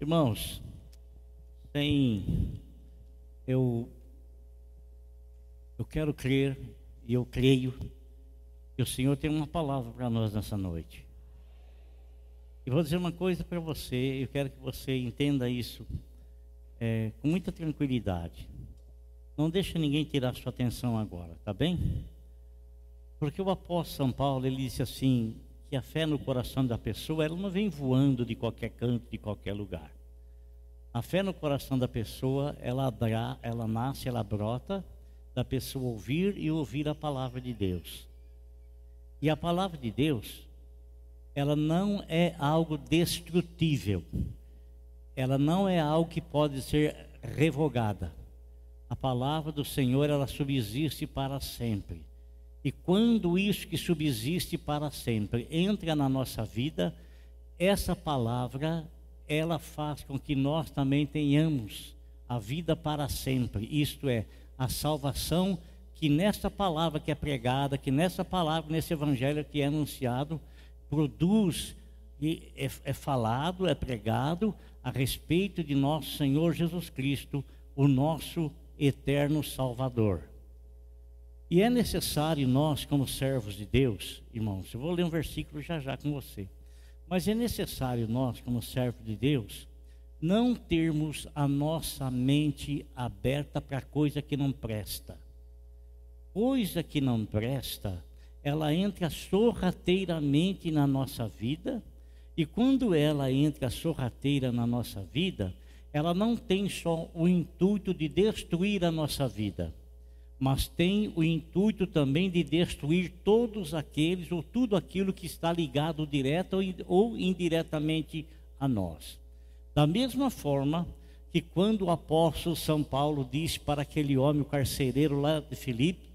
Irmãos, tem eu eu quero crer e eu creio que o Senhor tem uma palavra para nós nessa noite. E vou dizer uma coisa para você, eu quero que você entenda isso é, com muita tranquilidade. Não deixe ninguém tirar sua atenção agora, tá bem? Porque o apóstolo São Paulo, ele disse assim, que a fé no coração da pessoa, ela não vem voando de qualquer canto, de qualquer lugar. A fé no coração da pessoa, ela, ela nasce, ela brota da pessoa ouvir e ouvir a palavra de Deus. E a palavra de Deus, ela não é algo destrutível. Ela não é algo que pode ser revogada. A palavra do Senhor, ela subsiste para sempre. E quando isso que subsiste para sempre entra na nossa vida, essa palavra ela faz com que nós também tenhamos a vida para sempre, isto é, a salvação que nessa palavra que é pregada, que nessa palavra, nesse evangelho que é anunciado, produz e é, é falado, é pregado a respeito de nosso Senhor Jesus Cristo, o nosso eterno Salvador. E é necessário nós, como servos de Deus, irmãos, eu vou ler um versículo já já com você. Mas é necessário nós, como servos de Deus, não termos a nossa mente aberta para coisa que não presta. Coisa que não presta, ela entra sorrateiramente na nossa vida, e quando ela entra sorrateira na nossa vida, ela não tem só o intuito de destruir a nossa vida, mas tem o intuito também de destruir todos aqueles ou tudo aquilo que está ligado direto ou indiretamente a nós. Da mesma forma que quando o apóstolo São Paulo disse para aquele homem, o carcereiro lá de Filipe,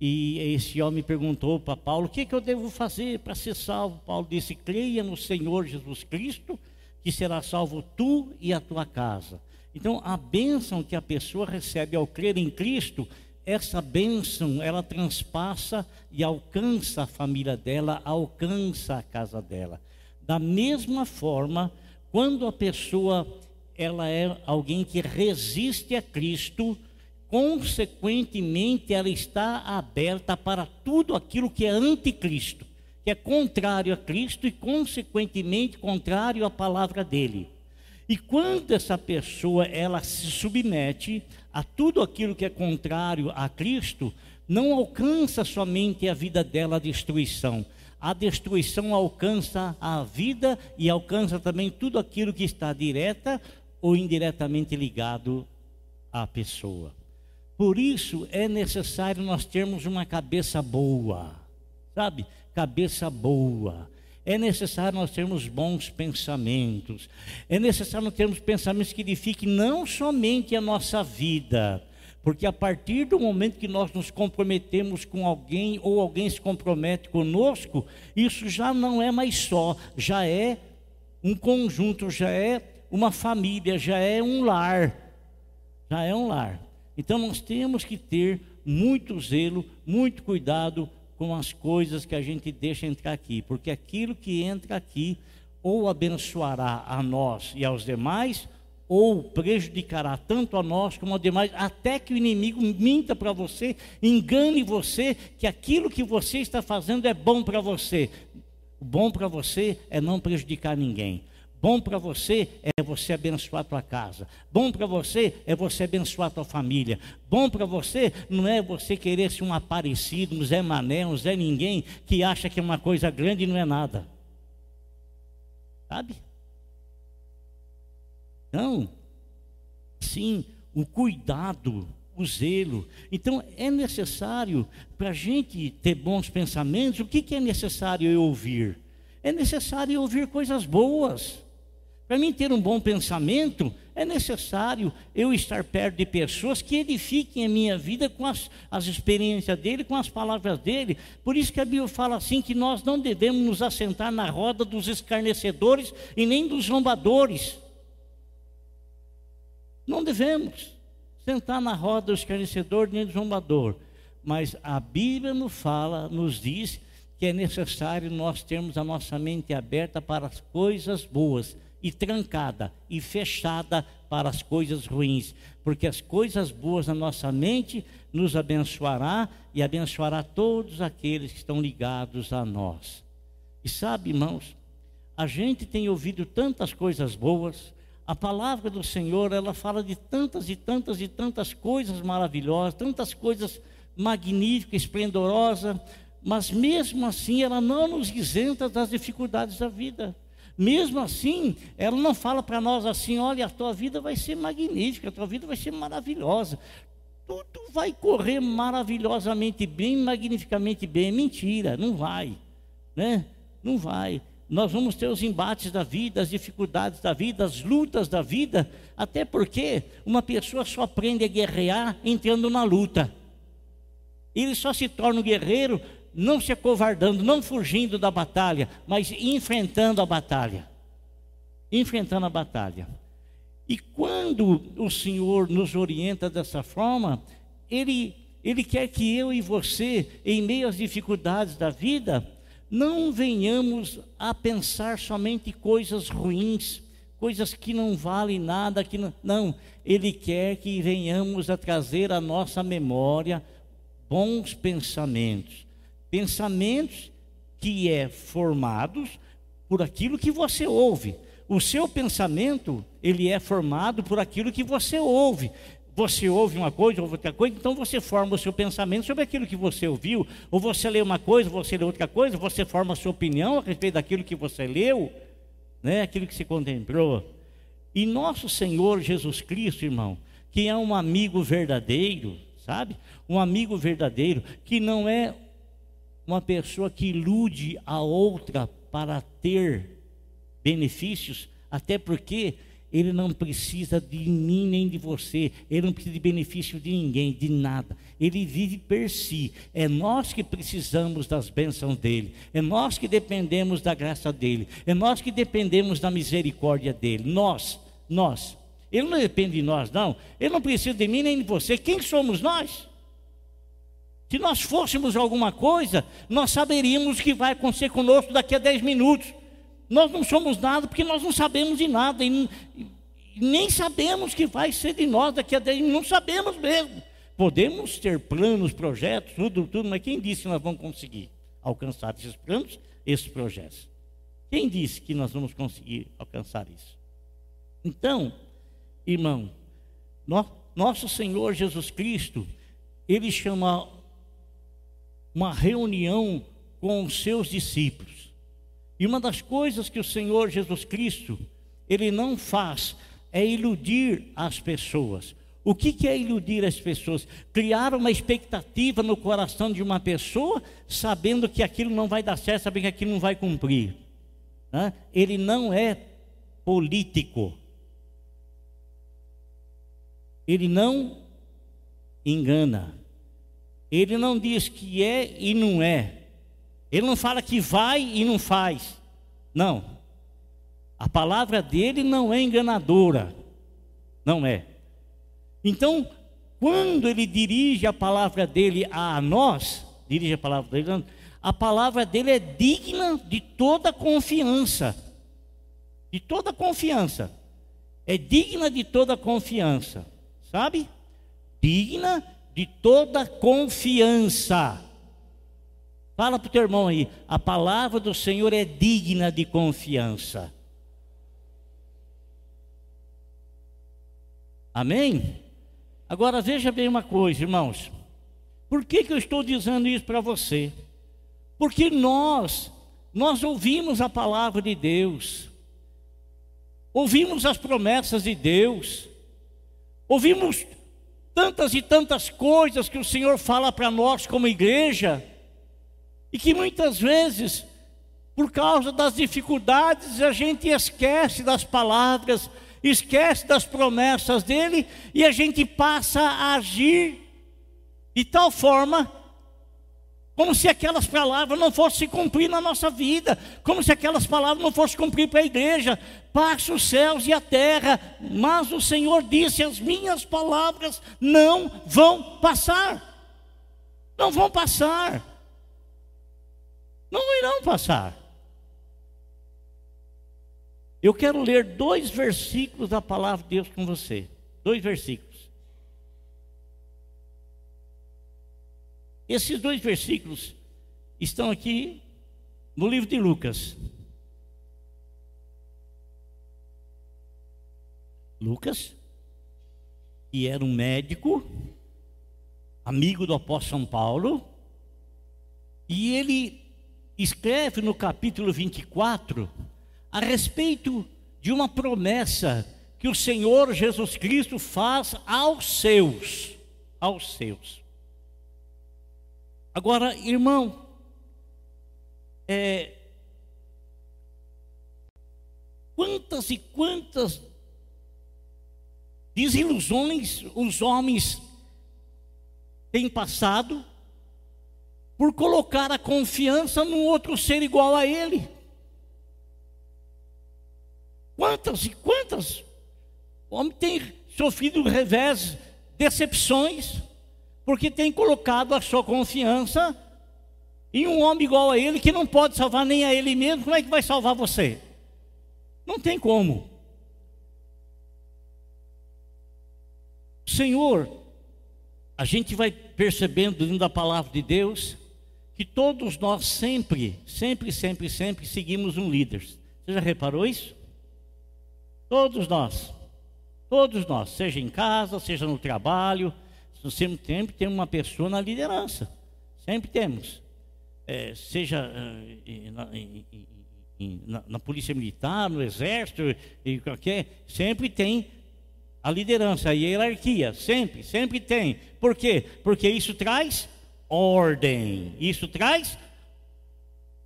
e esse homem perguntou para Paulo: O que, que eu devo fazer para ser salvo? Paulo disse: Creia no Senhor Jesus Cristo, que será salvo tu e a tua casa. Então, a bênção que a pessoa recebe ao crer em Cristo, essa bênção, ela transpassa e alcança a família dela, alcança a casa dela. Da mesma forma, quando a pessoa ela é alguém que resiste a Cristo, consequentemente ela está aberta para tudo aquilo que é anticristo, que é contrário a Cristo e consequentemente contrário à palavra dele. E quando essa pessoa ela se submete a tudo aquilo que é contrário a Cristo, não alcança somente a vida dela a destruição. A destruição alcança a vida e alcança também tudo aquilo que está direta ou indiretamente ligado à pessoa. Por isso é necessário nós termos uma cabeça boa, sabe? Cabeça boa é necessário nós termos bons pensamentos. É necessário nós termos pensamentos que edifiquem não somente a nossa vida, porque a partir do momento que nós nos comprometemos com alguém ou alguém se compromete conosco, isso já não é mais só, já é um conjunto, já é uma família, já é um lar. Já é um lar. Então nós temos que ter muito zelo, muito cuidado com as coisas que a gente deixa entrar aqui, porque aquilo que entra aqui ou abençoará a nós e aos demais, ou prejudicará tanto a nós como aos demais, até que o inimigo minta para você, engane você que aquilo que você está fazendo é bom para você. O bom para você é não prejudicar ninguém. Bom para você é você abençoar a tua casa. Bom para você é você abençoar a tua família. Bom para você não é você querer ser um aparecido, um Zé Mané, um Zé Ninguém, que acha que é uma coisa grande e não é nada. Sabe? Não. Sim, o cuidado, o zelo. Então é necessário, para a gente ter bons pensamentos, o que, que é necessário eu ouvir? É necessário ouvir coisas boas. Para mim ter um bom pensamento, é necessário eu estar perto de pessoas que edifiquem a minha vida com as, as experiências dele, com as palavras dele. Por isso que a Bíblia fala assim: que nós não devemos nos assentar na roda dos escarnecedores e nem dos zombadores. Não devemos sentar na roda do escarnecedor nem do zombador. Mas a Bíblia nos fala, nos diz que é necessário nós termos a nossa mente aberta para as coisas boas e trancada e fechada para as coisas ruins, porque as coisas boas na nossa mente nos abençoará e abençoará todos aqueles que estão ligados a nós. E sabe, irmãos, a gente tem ouvido tantas coisas boas, a palavra do Senhor, ela fala de tantas e tantas e tantas coisas maravilhosas, tantas coisas magníficas, esplendorosas, mas mesmo assim ela não nos isenta das dificuldades da vida. Mesmo assim, ela não fala para nós assim: olha, a tua vida vai ser magnífica, a tua vida vai ser maravilhosa, tudo vai correr maravilhosamente bem, magnificamente bem. Mentira, não vai, né? Não vai. Nós vamos ter os embates da vida, as dificuldades da vida, as lutas da vida, até porque uma pessoa só aprende a guerrear entrando na luta. Ele só se torna um guerreiro não se acovardando, não fugindo da batalha, mas enfrentando a batalha. Enfrentando a batalha. E quando o Senhor nos orienta dessa forma, Ele, Ele quer que eu e você, em meio às dificuldades da vida, não venhamos a pensar somente coisas ruins, coisas que não valem nada, que não, não, Ele quer que venhamos a trazer à nossa memória bons pensamentos, pensamentos que é formados por aquilo que você ouve. O seu pensamento, ele é formado por aquilo que você ouve. Você ouve uma coisa, ouve outra coisa, então você forma o seu pensamento sobre aquilo que você ouviu. Ou você lê uma coisa, você lê outra coisa, você forma a sua opinião a respeito daquilo que você leu, né? aquilo que se contemplou. E nosso Senhor Jesus Cristo, irmão, que é um amigo verdadeiro, sabe? Um amigo verdadeiro, que não é uma pessoa que ilude a outra para ter benefícios, até porque ele não precisa de mim nem de você, ele não precisa de benefício de ninguém, de nada. Ele vive per si. É nós que precisamos das bênçãos dele, é nós que dependemos da graça dele, é nós que dependemos da misericórdia dele. Nós, nós. Ele não depende de nós, não. Ele não precisa de mim nem de você. Quem somos nós? Se nós fôssemos alguma coisa, nós saberíamos o que vai acontecer conosco daqui a 10 minutos. Nós não somos nada porque nós não sabemos de nada e, nem sabemos o que vai ser de nós daqui a 10 minutos, não sabemos mesmo. Podemos ter planos, projetos, tudo, tudo, mas quem disse que nós vamos conseguir alcançar esses planos, esses projetos? Quem disse que nós vamos conseguir alcançar isso? Então, irmão, nosso Senhor Jesus Cristo, ele chama uma reunião com os seus discípulos. E uma das coisas que o Senhor Jesus Cristo, ele não faz é iludir as pessoas. O que, é iludir as pessoas? Criar uma expectativa no coração de uma pessoa, sabendo que aquilo não vai dar certo, sabendo que aquilo não vai cumprir. Né? Ele não é político. Ele não engana. Ele não diz que é e não é. Ele não fala que vai e não faz. Não. A palavra dele não é enganadora. Não é. Então, quando ele dirige a palavra dele a nós, dirige a palavra dele, a palavra dele é digna de toda confiança. De toda confiança. É digna de toda confiança. Sabe? Digna de toda confiança. Fala para o teu irmão aí, a palavra do Senhor é digna de confiança. Amém? Agora veja bem uma coisa, irmãos. Por que, que eu estou dizendo isso para você? Porque nós, nós ouvimos a palavra de Deus, ouvimos as promessas de Deus, ouvimos tantas e tantas coisas que o Senhor fala para nós como igreja, e que muitas vezes, por causa das dificuldades, a gente esquece das palavras, esquece das promessas dele, e a gente passa a agir de tal forma como se aquelas palavras não fossem cumprir na nossa vida, como se aquelas palavras não fossem cumprir para a igreja. Passa os céus e a terra, mas o Senhor disse: as minhas palavras não vão passar. Não vão passar. Não irão passar. Eu quero ler dois versículos da palavra de Deus com você. Dois versículos. Esses dois versículos estão aqui no livro de Lucas. Lucas, que era um médico, amigo do apóstolo São Paulo, e ele escreve no capítulo 24 a respeito de uma promessa que o Senhor Jesus Cristo faz aos seus, aos seus. Agora, irmão, é, quantas e quantas desilusões os homens têm passado por colocar a confiança num outro ser igual a ele. Quantas e quantas o homem tem sofrido revés, decepções, porque tem colocado a sua confiança em um homem igual a ele que não pode salvar nem a ele mesmo. Como é que vai salvar você? Não tem como. Senhor, a gente vai percebendo dentro da palavra de Deus que todos nós sempre, sempre, sempre, sempre seguimos um líder. Você já reparou isso? Todos nós, todos nós, seja em casa, seja no trabalho, sempre, sempre tem uma pessoa na liderança, sempre temos. É, seja é, na, na, na, polícia militar, no exército, e qualquer, sempre tem a liderança, a hierarquia, sempre, sempre tem. Por quê? Porque isso traz ordem. Isso traz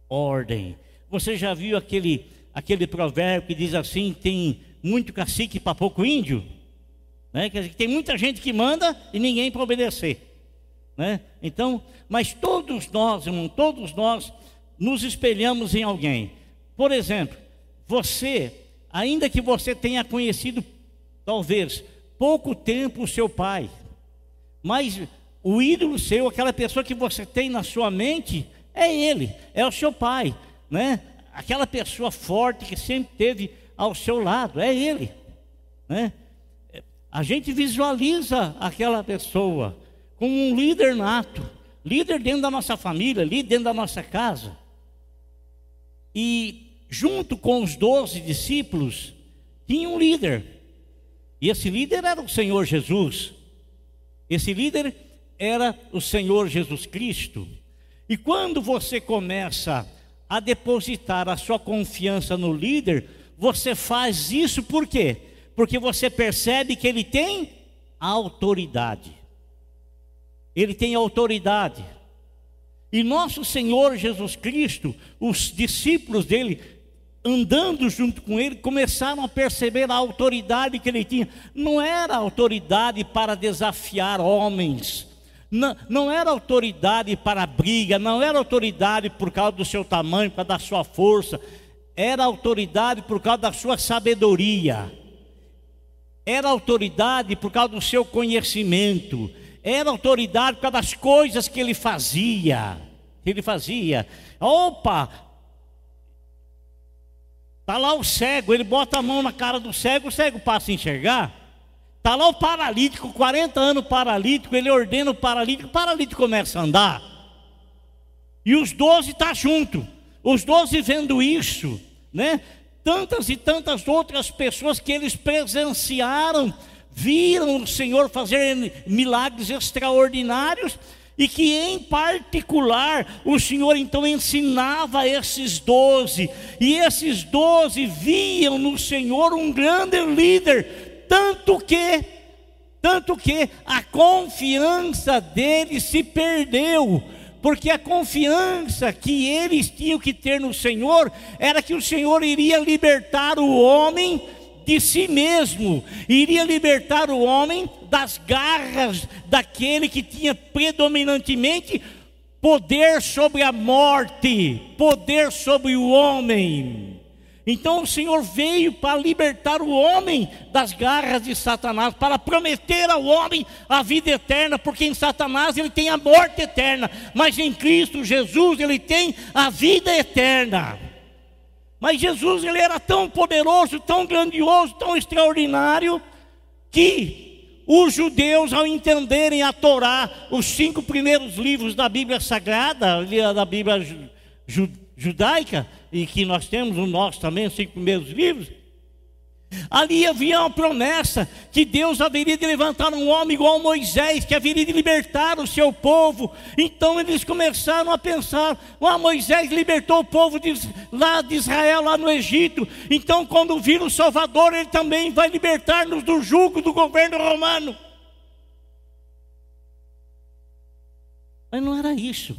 ordem. Você já viu aquele aquele provérbio que diz assim: tem muito cacique para pouco índio, né? Quer dizer, tem muita gente que manda e ninguém para obedecer, né? Então, mas todos nós, irmão, todos nós nos espelhamos em alguém. Por exemplo, você, ainda que você tenha conhecido talvez pouco tempo o seu pai, mas o ídolo seu, aquela pessoa que você tem na sua mente, é ele, é o seu pai, né? Aquela pessoa forte que sempre teve ao seu lado, é Ele. Né? A gente visualiza aquela pessoa como um líder nato, líder dentro da nossa família, líder dentro da nossa casa. E junto com os doze discípulos, tinha um líder. E esse líder era o Senhor Jesus. Esse líder era o Senhor Jesus Cristo. E quando você começa a depositar a sua confiança no líder, você faz isso por quê? Porque você percebe que ele tem autoridade. Ele tem autoridade. E nosso Senhor Jesus Cristo, os discípulos dele, andando junto com ele, começaram a perceber a autoridade que ele tinha. Não era autoridade para desafiar homens, não, não era autoridade para briga, não era autoridade por causa do seu tamanho, por causa da sua força, era autoridade por causa da sua sabedoria, era autoridade por causa do seu conhecimento, era autoridade por causa das coisas que ele fazia. Ele fazia. Opa! Está lá o cego, ele bota a mão na cara do cego, o cego passa a enxergar. Está lá o paralítico, 40 anos paralítico, ele ordena o paralítico, o paralítico começa a andar. E os doze estão tá junto. Os doze vendo isso, né? Tantas e tantas outras pessoas que eles presenciaram, viram o Senhor fazer milagres extraordinários e que em particular o Senhor então ensinava esses doze, e esses doze viam no Senhor um grande líder, tanto que, tanto que a confiança deles se perdeu, porque a confiança que eles tinham que ter no Senhor era que o Senhor iria libertar o homem de si mesmo, iria libertar o homem das garras daquele que tinha predominantemente poder sobre a morte, poder sobre o homem. Então o Senhor veio para libertar o homem das garras de Satanás, para prometer ao homem a vida eterna, porque em Satanás ele tem a morte eterna, mas em Cristo Jesus ele tem a vida eterna. Mas Jesus ele era tão poderoso, tão grandioso, tão extraordinário, que os judeus, ao entenderem a Torá, os cinco primeiros livros da Bíblia Sagrada, da Bíblia judaica, e que nós temos o nosso também, os cinco primeiros livros, Ali havia uma promessa que Deus haveria de levantar um homem igual Moisés, que haveria de libertar o seu povo. Então eles começaram a pensar: ah, Moisés libertou o povo de, lá de Israel, lá no Egito. Então, quando vir o Salvador, ele também vai libertar-nos do jugo do governo romano. Mas não era isso.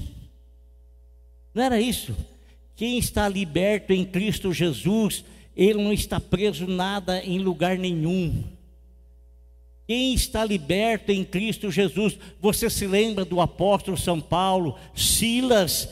Não era isso. Quem está liberto em Cristo Jesus ele não está preso nada em lugar nenhum. Quem está liberto em Cristo Jesus, você se lembra do apóstolo São Paulo, Silas,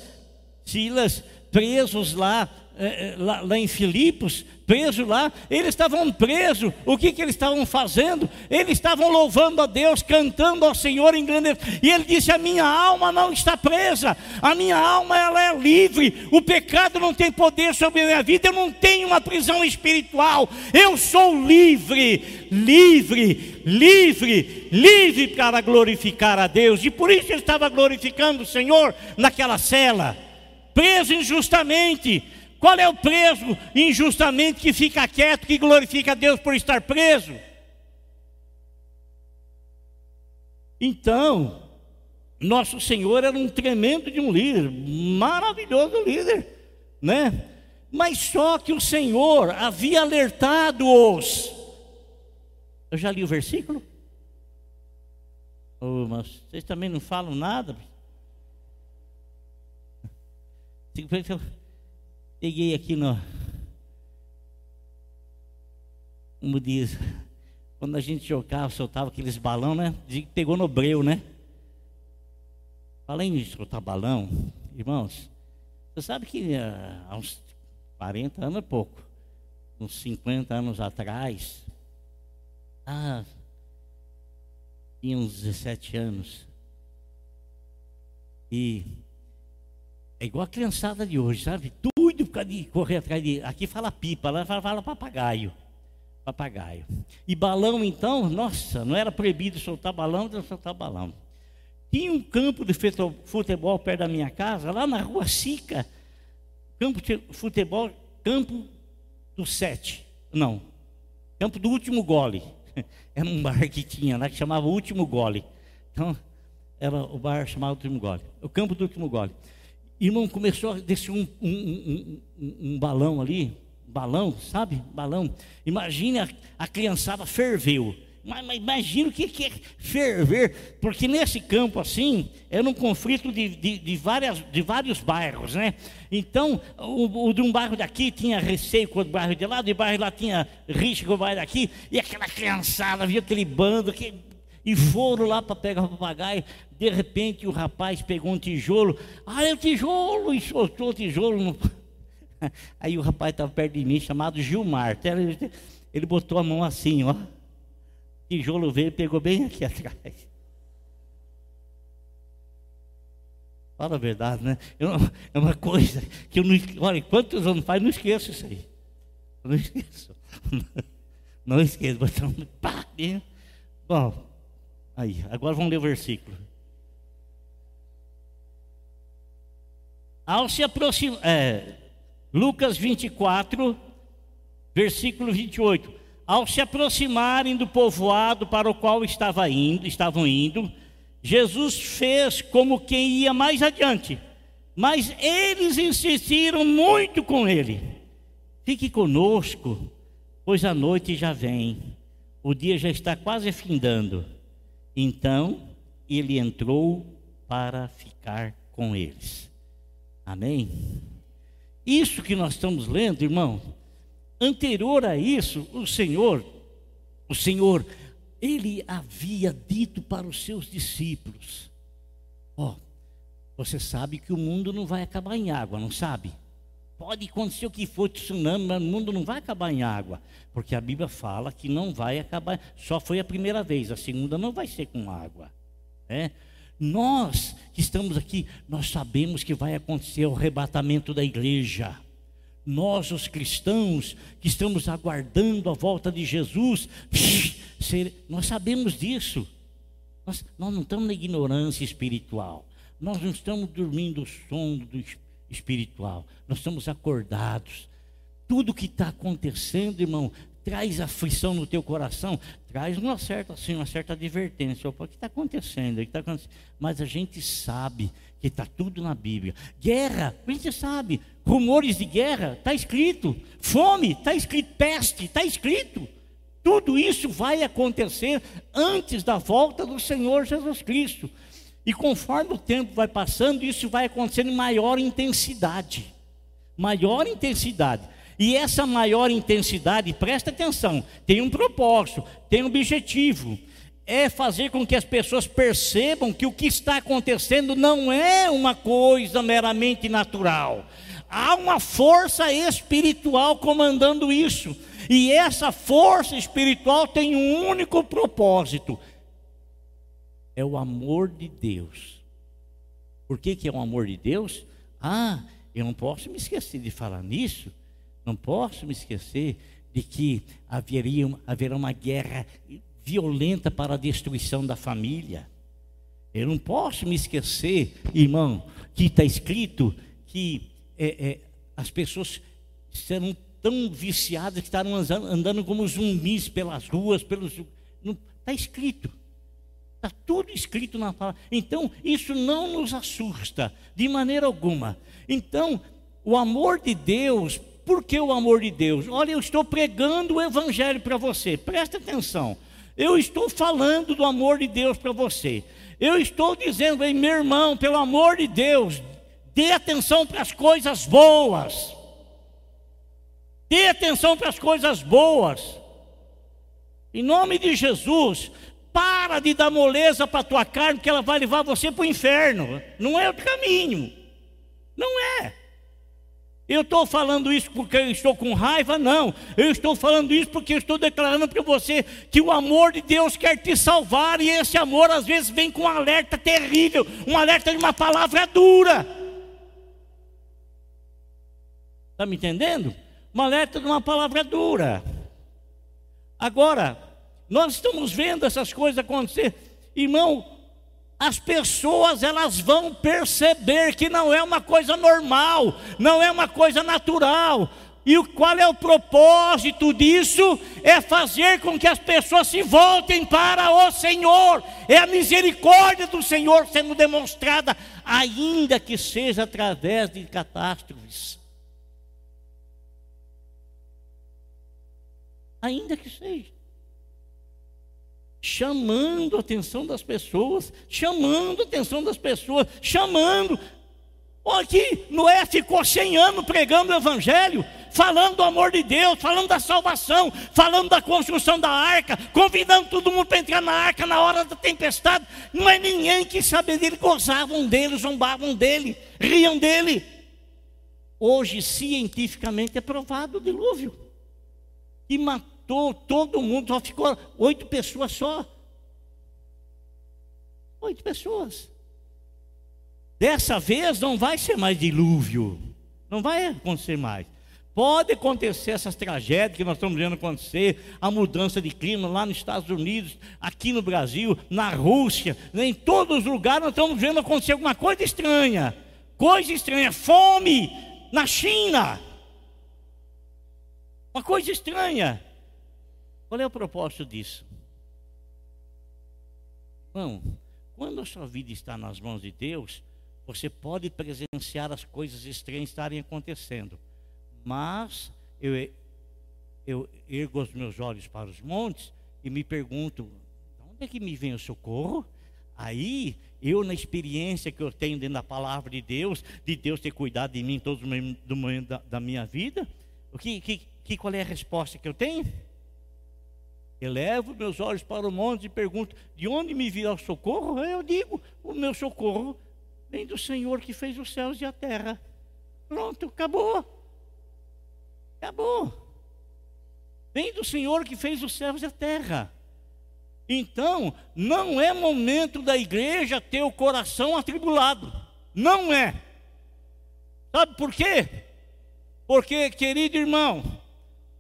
Silas presos lá é, é, lá, lá, em Filipos, preso lá, eles estavam presos, o que, que eles estavam fazendo? Eles estavam louvando a Deus, cantando ao Senhor em grande. E ele disse: A minha alma não está presa, a minha alma ela é livre, o pecado não tem poder sobre a minha vida, eu não tenho uma prisão espiritual, eu sou livre, livre, livre, livre para glorificar a Deus, e por isso ele estava glorificando o Senhor naquela cela, preso injustamente qual é o preso injustamente que fica quieto, que glorifica a Deus por estar preso? Então, nosso Senhor era um tremendo de um líder, maravilhoso líder, né? Mas só que o Senhor havia alertado-os. Eu já li o versículo? Oh, mas vocês também não falam nada? Peguei aqui no. Como diz, quando a gente jogava, soltava aqueles balão, né? Dizia que pegou no breu, né? Além de soltar balão, irmãos, você sabe que uh, há uns 40 anos é pouco, uns 50 anos atrás, ah, tinha uns 17 anos, e é igual a criançada de hoje, sabe? Tudo por causa de correr atrás de. Aqui fala pipa, lá fala, fala papagaio. Papagaio. E balão, então, nossa, não era proibido soltar balão, então soltar balão. Tinha um campo de futebol perto da minha casa, lá na rua Sica. Campo de futebol, campo do sete. Não, campo do último gole. Era um bar que tinha lá que chamava Último Gole. Então, era o bar chamado Último Gole. O campo do último gole irmão, começou a descer um, um, um, um, balão ali, balão, sabe? Balão. Imagine a, a criançada ferveu. Mas, mas imagina o que, que é ferver, porque nesse campo assim, era um conflito de, de, de, várias, de vários bairros, né? Então, o, o, de um bairro daqui tinha receio com o bairro de lá, de bairro lá tinha rixa com o bairro daqui, e aquela criançada, via aquele bando, que e foram lá para pegar o papagaio. De repente o rapaz pegou um tijolo. Ah, é o tijolo! E soltou o tijolo. No... Aí o rapaz estava perto de mim, chamado Gilmar. Ele, botou a mão assim, ó. Tijolo veio e pegou bem aqui atrás. Fala a verdade, né? Eu, é uma coisa que eu não. Olha, quantos anos faz, não esqueço isso aí. Eu não esqueço. Não esqueço. Botou pá, Bom, Aí, agora vamos ler o versículo. Ao se aproximar, é, Lucas 24, versículo 28. Ao se aproximarem do povoado para o qual estava indo, estavam indo, Jesus fez como quem ia mais adiante, mas eles insistiram muito com ele. Fique conosco, pois a noite já vem, o dia já está quase findando. Então ele entrou para ficar com eles. Amém? Isso que nós estamos lendo, irmão, anterior a isso, o Senhor, o Senhor, ele havia dito para os seus discípulos: Ó, oh, você sabe que o mundo não vai acabar em água, não sabe? Pode acontecer o que for tsunami, mas o mundo não vai acabar em água, porque a Bíblia fala que não vai acabar. Só foi a primeira vez, a segunda não vai ser com água. Né? Nós que estamos aqui, nós sabemos que vai acontecer o arrebatamento da igreja. Nós, os cristãos, que estamos aguardando a volta de Jesus, nós sabemos disso. Nós, nós não estamos na ignorância espiritual. Nós não estamos dormindo o sono do espiritual. Nós estamos acordados. Tudo que está acontecendo, irmão, traz aflição no teu coração, traz uma certa, assim, uma certa advertência. Opa, o que está acontecendo? O que tá acontecendo? Mas a gente sabe que está tudo na Bíblia. Guerra, a gente sabe. Rumores de guerra, está escrito. Fome, está escrito. Peste, está escrito. Tudo isso vai acontecer antes da volta do Senhor Jesus Cristo. E conforme o tempo vai passando, isso vai acontecendo em maior intensidade. Maior intensidade. E essa maior intensidade, presta atenção, tem um propósito, tem um objetivo é fazer com que as pessoas percebam que o que está acontecendo não é uma coisa meramente natural. Há uma força espiritual comandando isso. E essa força espiritual tem um único propósito: é o amor de Deus. Por que, que é o amor de Deus? Ah, eu não posso me esquecer de falar nisso. Não posso me esquecer de que haveria, haverá uma guerra violenta para a destruição da família. Eu não posso me esquecer, irmão, que está escrito que é, é, as pessoas serão tão viciadas que estarão andando como zumbis pelas ruas, pelos. Está escrito. Está tudo escrito na palavra. Então, isso não nos assusta de maneira alguma. Então, o amor de Deus, por que o amor de Deus? Olha, eu estou pregando o Evangelho para você, presta atenção. Eu estou falando do amor de Deus para você. Eu estou dizendo, aí, meu irmão, pelo amor de Deus, dê atenção para as coisas boas. Dê atenção para as coisas boas. Em nome de Jesus, para de dar moleza para a tua carne, que ela vai levar você para o inferno. Não é o caminho. Não é. Eu estou falando isso porque eu estou com raiva? Não. Eu estou falando isso porque eu estou declarando para você que o amor de Deus quer te salvar e esse amor às vezes vem com um alerta terrível, um alerta de uma palavra dura. Está me entendendo? Um alerta de uma palavra dura. Agora, nós estamos vendo essas coisas acontecer. Irmão, as pessoas elas vão perceber que não é uma coisa normal, não é uma coisa natural. E qual é o propósito disso? É fazer com que as pessoas se voltem para o Senhor. É a misericórdia do Senhor sendo demonstrada, ainda que seja através de catástrofes. Ainda que seja chamando a atenção das pessoas, chamando a atenção das pessoas, chamando. Aqui, Noé ficou 100 anos pregando o Evangelho, falando do amor de Deus, falando da salvação, falando da construção da arca, convidando todo mundo para entrar na arca na hora da tempestade. Não é ninguém que sabia dele, gozavam dele, zombavam dele, riam dele. Hoje, cientificamente, é provado o dilúvio. E matou todo mundo, só ficou oito pessoas só. Oito pessoas. Dessa vez não vai ser mais dilúvio. Não vai acontecer mais. Pode acontecer essas tragédias que nós estamos vendo acontecer, a mudança de clima lá nos Estados Unidos, aqui no Brasil, na Rússia, em todos os lugares nós estamos vendo acontecer alguma coisa estranha. Coisa estranha, fome na China. Uma coisa estranha. Qual é o propósito disso? Bom, quando a sua vida está nas mãos de Deus, você pode presenciar as coisas estranhas estarem acontecendo. Mas eu, eu ergo os meus olhos para os montes e me pergunto: de onde é que me vem o socorro? Aí, eu, na experiência que eu tenho dentro da palavra de Deus, de Deus ter cuidado de mim todos os momentos da, da minha vida, o que, que, que, qual é a resposta que eu tenho? Elevo meus olhos para o monte e pergunto: de onde me virá o socorro? Eu digo: o meu socorro vem do Senhor que fez os céus e a terra. Pronto, acabou. Acabou. Vem do Senhor que fez os céus e a terra. Então, não é momento da igreja ter o coração atribulado. Não é. Sabe por quê? Porque, querido irmão,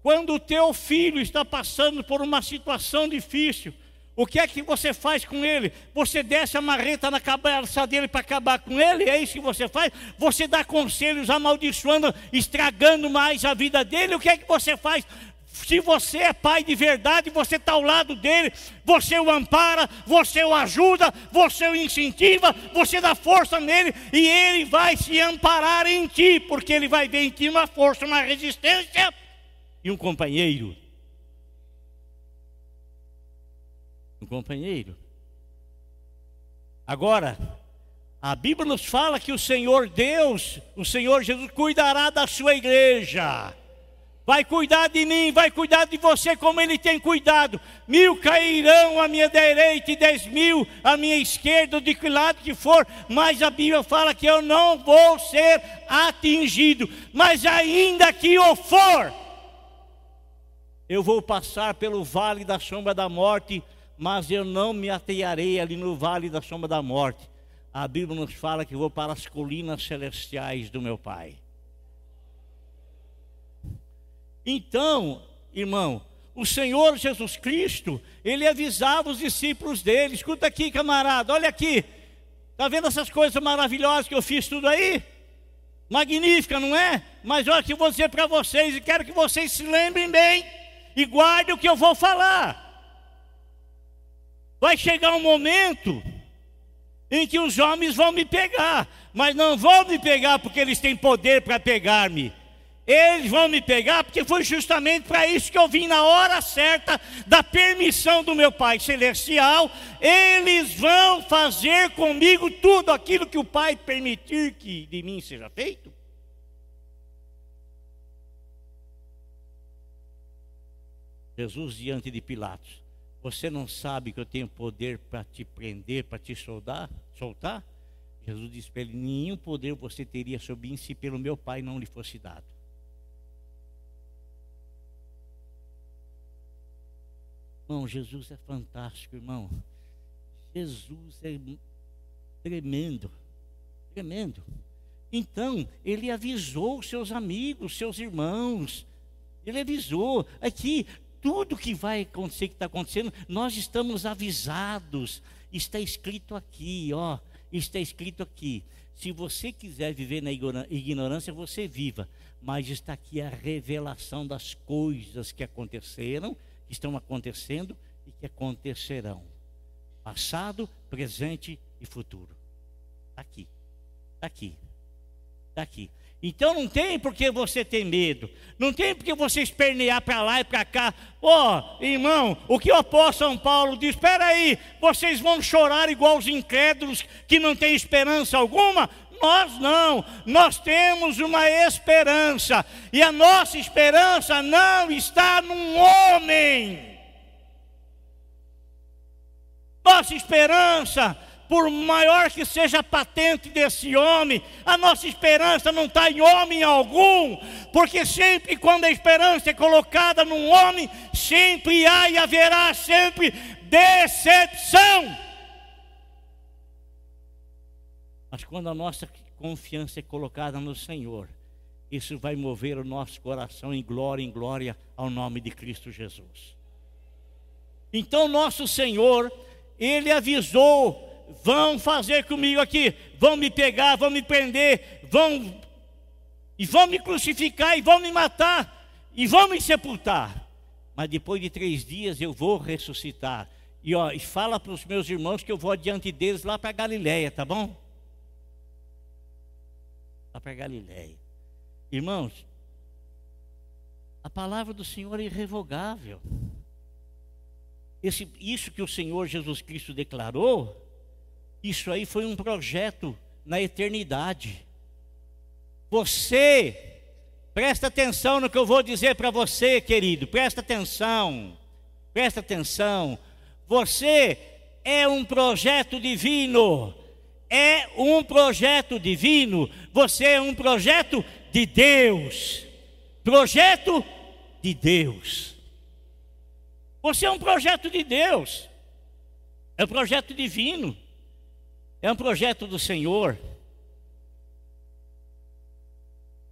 quando o teu filho está passando por uma situação difícil, o que é que você faz com ele? Você desce a marreta na cabeça dele para acabar com ele? É isso que você faz? Você dá conselhos amaldiçoando, estragando mais a vida dele? O que é que você faz? Se você é pai de verdade, você está ao lado dele, você o ampara, você o ajuda, você o incentiva, você dá força nele e ele vai se amparar em ti, porque ele vai ver em ti uma força, uma resistência e um companheiro. Um companheiro. Agora, a Bíblia nos fala que o Senhor Deus, o Senhor Jesus, cuidará da sua igreja. Vai cuidar de mim, vai cuidar de você como Ele tem cuidado. Mil cairão à minha direita e dez mil à minha esquerda, de que lado que for, mas a Bíblia fala que eu não vou ser atingido. Mas ainda que eu for, eu vou passar pelo vale da sombra da morte, mas eu não me atearei ali no vale da sombra da morte. A Bíblia nos fala que vou para as colinas celestiais do meu Pai. Então, irmão, o Senhor Jesus Cristo, ele avisava os discípulos dele: escuta aqui, camarada, olha aqui, está vendo essas coisas maravilhosas que eu fiz tudo aí? Magnífica, não é? Mas olha que eu vou dizer para vocês e quero que vocês se lembrem bem e guardem o que eu vou falar. Vai chegar um momento em que os homens vão me pegar, mas não vão me pegar porque eles têm poder para pegar-me eles vão me pegar, porque foi justamente para isso que eu vim na hora certa da permissão do meu Pai Celestial. Eles vão fazer comigo tudo aquilo que o Pai permitir que de mim seja feito. Jesus diante de Pilatos, você não sabe que eu tenho poder para te prender, para te soldar, soltar? Jesus disse para ele: nenhum poder você teria sobre mim se pelo meu Pai não lhe fosse dado. Irmão, Jesus é fantástico, irmão. Jesus é tremendo, tremendo. Então, ele avisou seus amigos, seus irmãos. Ele avisou. Aqui, tudo que vai acontecer, que está acontecendo, nós estamos avisados. Está escrito aqui, ó. Está escrito aqui. Se você quiser viver na ignorância, você viva. Mas está aqui a revelação das coisas que aconteceram que estão acontecendo e que acontecerão. Passado, presente e futuro. Está aqui. Está aqui. Está aqui. Então não tem por que você ter medo. Não tem por que você espernear para lá e para cá. Ó, oh, irmão, o que o apóstolo São Paulo diz: espera aí, vocês vão chorar igual os incrédulos que não têm esperança alguma? Nós não, nós temos uma esperança, e a nossa esperança não está num homem. Nossa esperança, por maior que seja a patente desse homem, a nossa esperança não está em homem algum, porque sempre quando a esperança é colocada num homem, sempre há e haverá sempre decepção. Mas quando a nossa confiança é colocada no Senhor, isso vai mover o nosso coração em glória em glória ao nome de Cristo Jesus. Então, nosso Senhor, Ele avisou: vão fazer comigo aqui, vão me pegar, vão me prender, vão e vão me crucificar e vão me matar e vão me sepultar. Mas depois de três dias eu vou ressuscitar. E, ó, e fala para os meus irmãos que eu vou adiante deles lá para Galiléia, tá bom? lá para Galiléia. Irmãos, a palavra do Senhor é irrevogável. Esse, isso que o Senhor Jesus Cristo declarou, isso aí foi um projeto na eternidade. Você, presta atenção no que eu vou dizer para você, querido, presta atenção, presta atenção. Você é um projeto divino é um projeto divino, você é um projeto de Deus. Projeto de Deus. Você é um projeto de Deus. É um projeto divino. É um projeto do Senhor.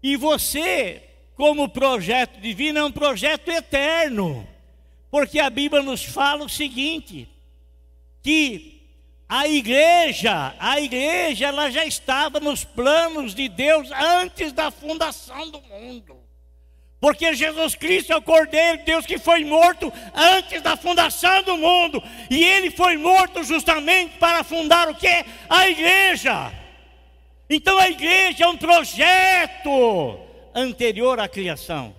E você como projeto divino, é um projeto eterno. Porque a Bíblia nos fala o seguinte: que a igreja, a igreja, ela já estava nos planos de Deus antes da fundação do mundo. Porque Jesus Cristo é o Cordeiro de Deus que foi morto antes da fundação do mundo. E ele foi morto justamente para fundar o que? A igreja. Então a igreja é um projeto anterior à criação.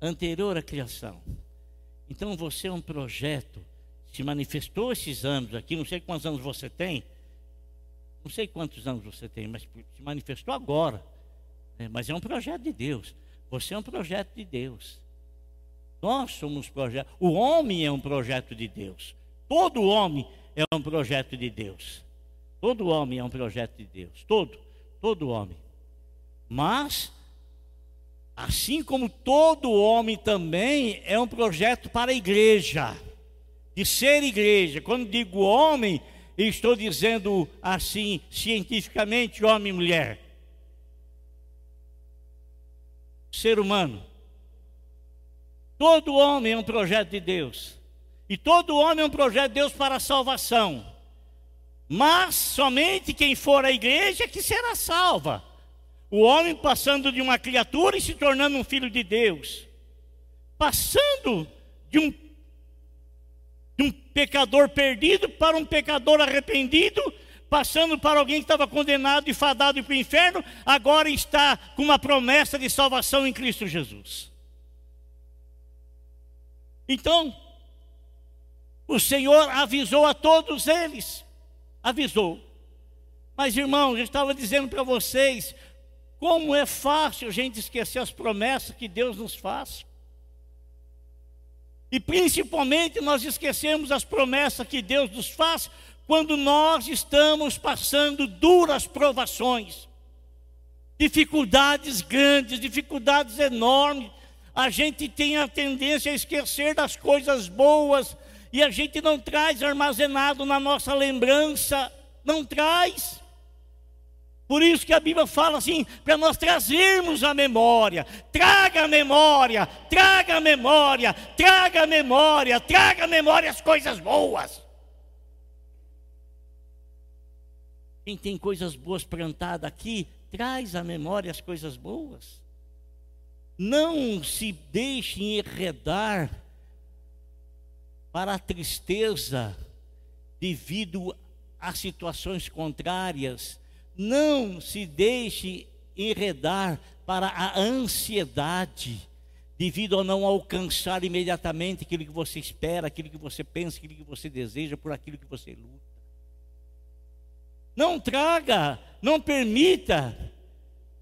Anterior à criação. Então você é um projeto, se manifestou esses anos aqui, não sei quantos anos você tem, não sei quantos anos você tem, mas se manifestou agora é, mas é um projeto de Deus. Você é um projeto de Deus. Nós somos projeto. O homem é um projeto de Deus. Todo homem é um projeto de Deus. Todo homem é um projeto de Deus. Todo, todo homem. Mas, assim como todo homem também é um projeto para a igreja, de ser igreja. Quando digo homem, estou dizendo assim, cientificamente, homem e mulher. Ser humano. Todo homem é um projeto de Deus. E todo homem é um projeto de Deus para a salvação. Mas somente quem for à igreja que será salva. O homem passando de uma criatura e se tornando um filho de Deus. Passando de um, de um pecador perdido para um pecador arrependido passando para alguém que estava condenado e fadado para o inferno, agora está com uma promessa de salvação em Cristo Jesus. Então, o Senhor avisou a todos eles, avisou. Mas irmãos, eu estava dizendo para vocês, como é fácil a gente esquecer as promessas que Deus nos faz. E principalmente nós esquecemos as promessas que Deus nos faz quando nós estamos passando duras provações, dificuldades grandes, dificuldades enormes, a gente tem a tendência a esquecer das coisas boas e a gente não traz armazenado na nossa lembrança, não traz. Por isso que a Bíblia fala assim, para nós trazermos a memória, traga a memória, traga a memória, traga a memória, traga a memória as coisas boas. Quem tem coisas boas plantadas aqui, traz à memória as coisas boas. Não se deixe enredar para a tristeza devido a situações contrárias. Não se deixe enredar para a ansiedade devido a não alcançar imediatamente aquilo que você espera, aquilo que você pensa, aquilo que você deseja, por aquilo que você luta. Não traga, não permita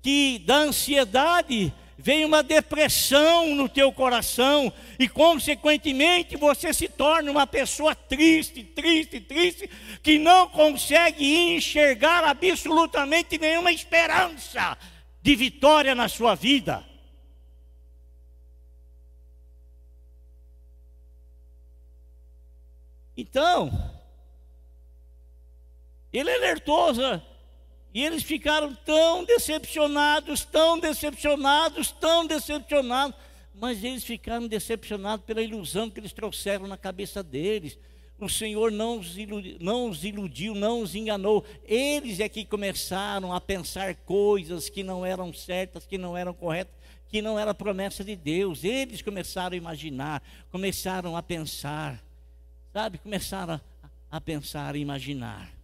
que da ansiedade venha uma depressão no teu coração e, consequentemente, você se torne uma pessoa triste, triste, triste, que não consegue enxergar absolutamente nenhuma esperança de vitória na sua vida. Então, ele alertou, e eles ficaram tão decepcionados, tão decepcionados, tão decepcionados, mas eles ficaram decepcionados pela ilusão que eles trouxeram na cabeça deles. O Senhor não os, iludiu, não os iludiu, não os enganou. Eles é que começaram a pensar coisas que não eram certas, que não eram corretas, que não era promessa de Deus. Eles começaram a imaginar, começaram a pensar, sabe? Começaram a, a pensar, a imaginar.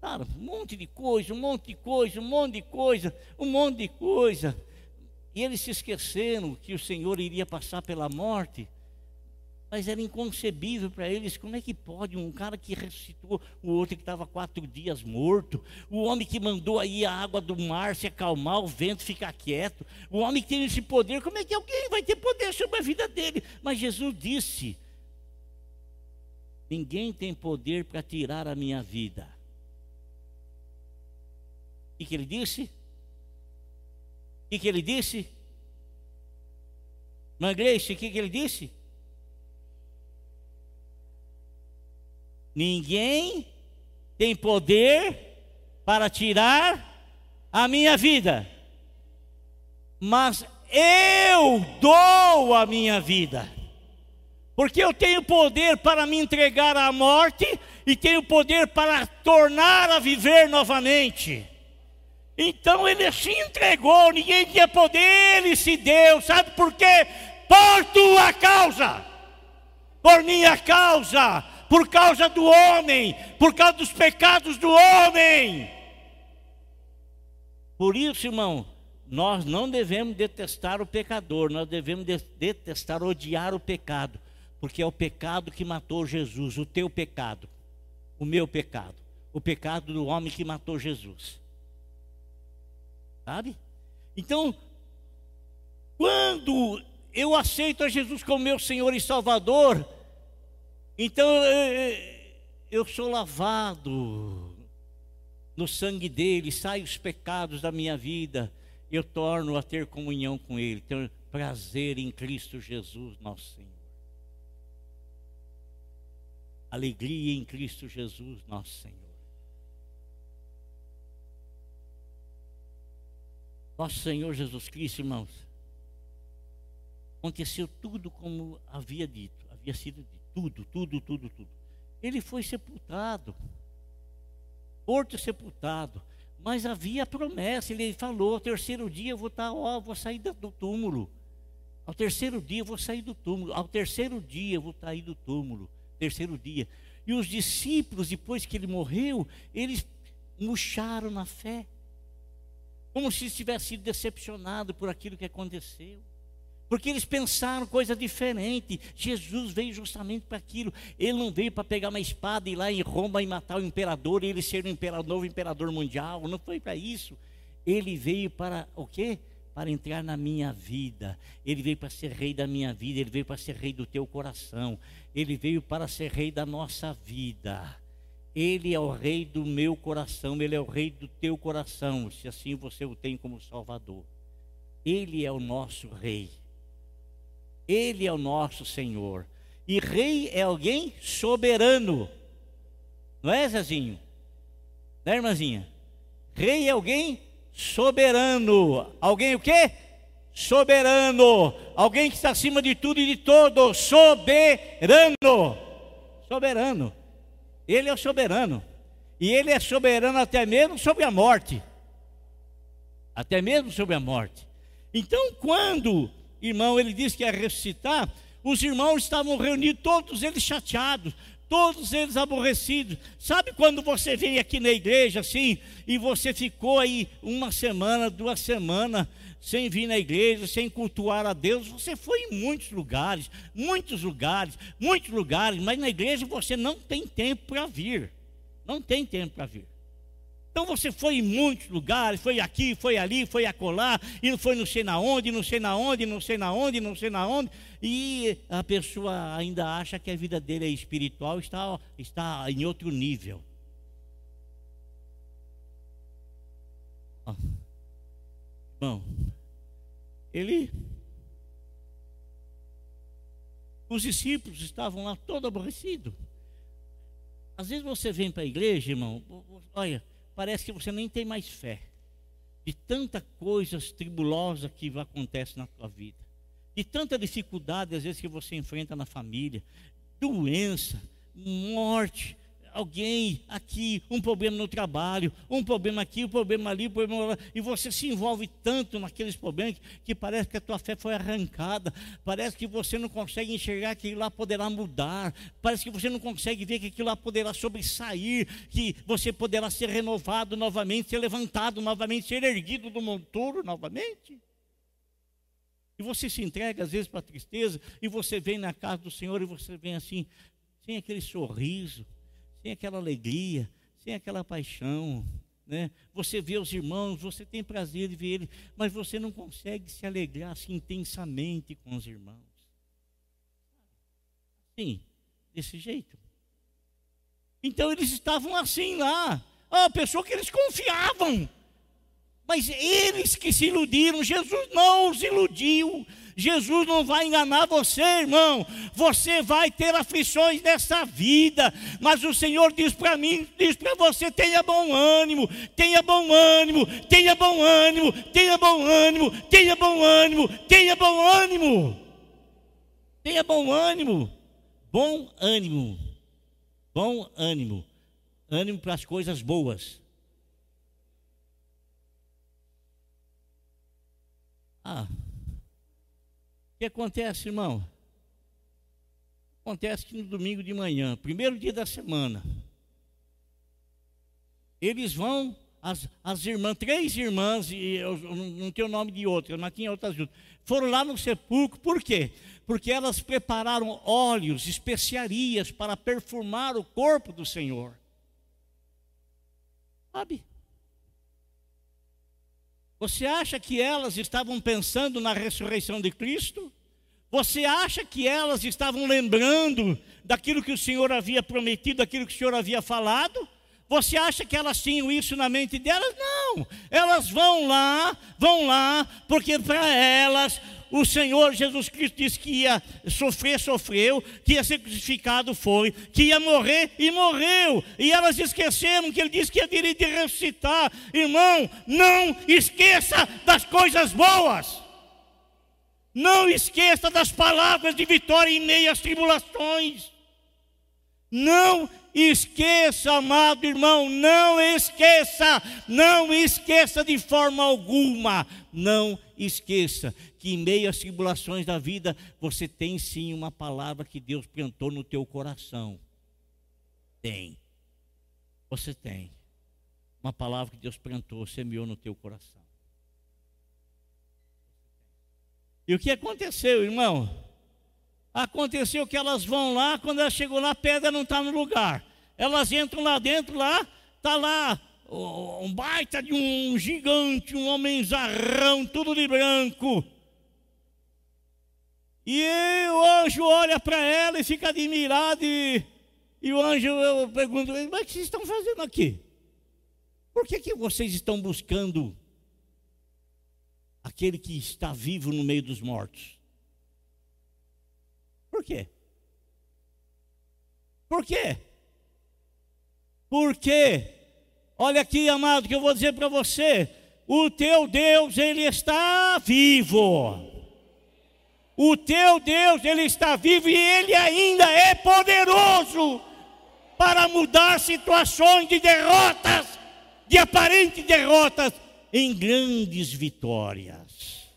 Cara, um monte de coisa, um monte de coisa, um monte de coisa, um monte de coisa. E eles se esqueceram que o Senhor iria passar pela morte. Mas era inconcebível para eles. Como é que pode um cara que ressuscitou o outro que estava quatro dias morto? O homem que mandou aí a água do mar se acalmar, o vento ficar quieto? O homem que tem esse poder, como é que alguém vai ter poder sobre a vida dele? Mas Jesus disse: Ninguém tem poder para tirar a minha vida e que ele disse? E que ele disse? Mangleice, o que, que ele disse? Ninguém tem poder para tirar a minha vida, mas eu dou a minha vida. Porque eu tenho poder para me entregar à morte e tenho poder para tornar a viver novamente. Então ele se entregou, ninguém tinha poder, ele se deu, sabe por quê? Por tua causa, por minha causa, por causa do homem, por causa dos pecados do homem. Por isso, irmão, nós não devemos detestar o pecador, nós devemos detestar, odiar o pecado, porque é o pecado que matou Jesus, o teu pecado, o meu pecado, o pecado do homem que matou Jesus. Sabe? Então, quando eu aceito a Jesus como meu Senhor e Salvador, então eu sou lavado no sangue dele, saem os pecados da minha vida, eu torno a ter comunhão com ele, ter prazer em Cristo Jesus, nosso Senhor. Alegria em Cristo Jesus, nosso Senhor. Nosso Senhor Jesus Cristo, irmãos, aconteceu tudo como havia dito, havia sido dito, tudo, tudo, tudo, tudo. Ele foi sepultado morto sepultado. Mas havia promessa, ele falou: ao terceiro dia eu vou estar, ó, vou sair do túmulo. Ao terceiro dia eu vou sair do túmulo. Ao terceiro dia eu vou sair do túmulo. Terceiro dia. E os discípulos, depois que ele morreu, eles murcharam na fé. Como se tivesse sido decepcionado por aquilo que aconteceu porque eles pensaram coisa diferente. Jesus veio justamente para aquilo. Ele não veio para pegar uma espada e ir lá em Roma e matar o imperador e ele ser o imperador, novo imperador mundial. Não foi para isso. Ele veio para o quê? Para entrar na minha vida. Ele veio para ser rei da minha vida. Ele veio para ser rei do teu coração. Ele veio para ser rei da nossa vida. Ele é o rei do meu coração. Ele é o rei do teu coração. Se assim você o tem como Salvador. Ele é o nosso rei. Ele é o nosso Senhor. E rei é alguém soberano. Não é, Zezinho? Né, irmãzinha? Rei é alguém soberano. Alguém o quê? Soberano. Alguém que está acima de tudo e de todo. Soberano. Soberano. Ele é o soberano. E ele é soberano até mesmo sobre a morte. Até mesmo sobre a morte. Então, quando irmão, ele disse que ia ressuscitar, os irmãos estavam reunidos, todos eles chateados, todos eles aborrecidos. Sabe quando você vem aqui na igreja assim, e você ficou aí uma semana, duas semanas, sem vir na igreja, sem cultuar a Deus, você foi em muitos lugares, muitos lugares, muitos lugares, mas na igreja você não tem tempo para vir. Não tem tempo para vir. Então você foi em muitos lugares, foi aqui, foi ali, foi acolá, e foi não sei na onde, não sei na onde, não sei na onde, não sei na onde, e a pessoa ainda acha que a vida dele é espiritual, está, está em outro nível. Bom, ele. Os discípulos estavam lá todo aborrecidos. Às vezes você vem para a igreja, irmão, olha, parece que você nem tem mais fé. De tanta coisas tribulosas que acontece na tua vida. De tanta dificuldade, às vezes, que você enfrenta na família. Doença, morte, alguém aqui, um problema no trabalho, um problema aqui, um problema ali, um problema lá, e você se envolve tanto naqueles problemas que, parece que a tua fé foi arrancada, parece que você não consegue enxergar que lá poderá mudar, parece que você não consegue ver que aquilo lá poderá sobressair, que você poderá ser renovado novamente, ser levantado novamente, ser erguido do monturo novamente. E você se entrega às vezes para a tristeza, e você vem na casa do Senhor e você vem assim, sem aquele sorriso, sem aquela alegria, sem aquela paixão. Né? Você vê os irmãos, você tem prazer de ver eles, mas você não consegue se alegrar assim intensamente com os irmãos. Sim, desse jeito. Então eles estavam assim lá. A pessoa que eles confiavam. Mas eles que se iludiram, Jesus não os iludiu. Jesus não vai enganar você, irmão. Você vai ter aflições nessa vida, mas o Senhor diz para mim, diz para você: tenha bom ânimo, tenha bom ânimo, tenha bom ânimo, tenha bom ânimo, tenha bom ânimo, tenha bom ânimo. Tenha bom ânimo, bom ânimo, bom ânimo, ânimo para as coisas boas. Ah, o que acontece, irmão? Acontece que no domingo de manhã, primeiro dia da semana, eles vão, as, as irmãs, três irmãs, e eu não tenho o nome de outras, mas tinha outras juntas, foram lá no sepulcro, por quê? Porque elas prepararam óleos, especiarias para perfumar o corpo do Senhor. Sabe? Você acha que elas estavam pensando na ressurreição de Cristo? Você acha que elas estavam lembrando daquilo que o Senhor havia prometido, daquilo que o Senhor havia falado? Você acha que elas tinham isso na mente delas? Não. Elas vão lá, vão lá, porque para elas o Senhor Jesus Cristo disse que ia sofrer, sofreu, que ia ser crucificado, foi, que ia morrer e morreu. E elas esqueceram que ele disse que ia vir de ressuscitar. Irmão, não esqueça das coisas boas. Não esqueça das palavras de vitória em meio às tribulações. Não esqueça, amado irmão, não esqueça, não esqueça de forma alguma, não esqueça que em meio às tribulações da vida você tem sim uma palavra que Deus plantou no teu coração. Tem. Você tem. Uma palavra que Deus plantou, semeou no teu coração. E o que aconteceu, irmão? Aconteceu que elas vão lá, quando elas chegam lá, a pedra não está no lugar. Elas entram lá dentro, lá, está lá um baita de um gigante, um homem zarrão, tudo de branco. E o anjo olha para ela e fica admirado. E, e o anjo eu pergunto: Mas o que vocês estão fazendo aqui? Por que, que vocês estão buscando aquele que está vivo no meio dos mortos? Por quê? Por quê? Por quê? Olha aqui, amado, que eu vou dizer para você: o teu Deus, ele está vivo. O teu Deus, ele está vivo e ele ainda é poderoso para mudar situações de derrotas, de aparentes derrotas, em grandes vitórias.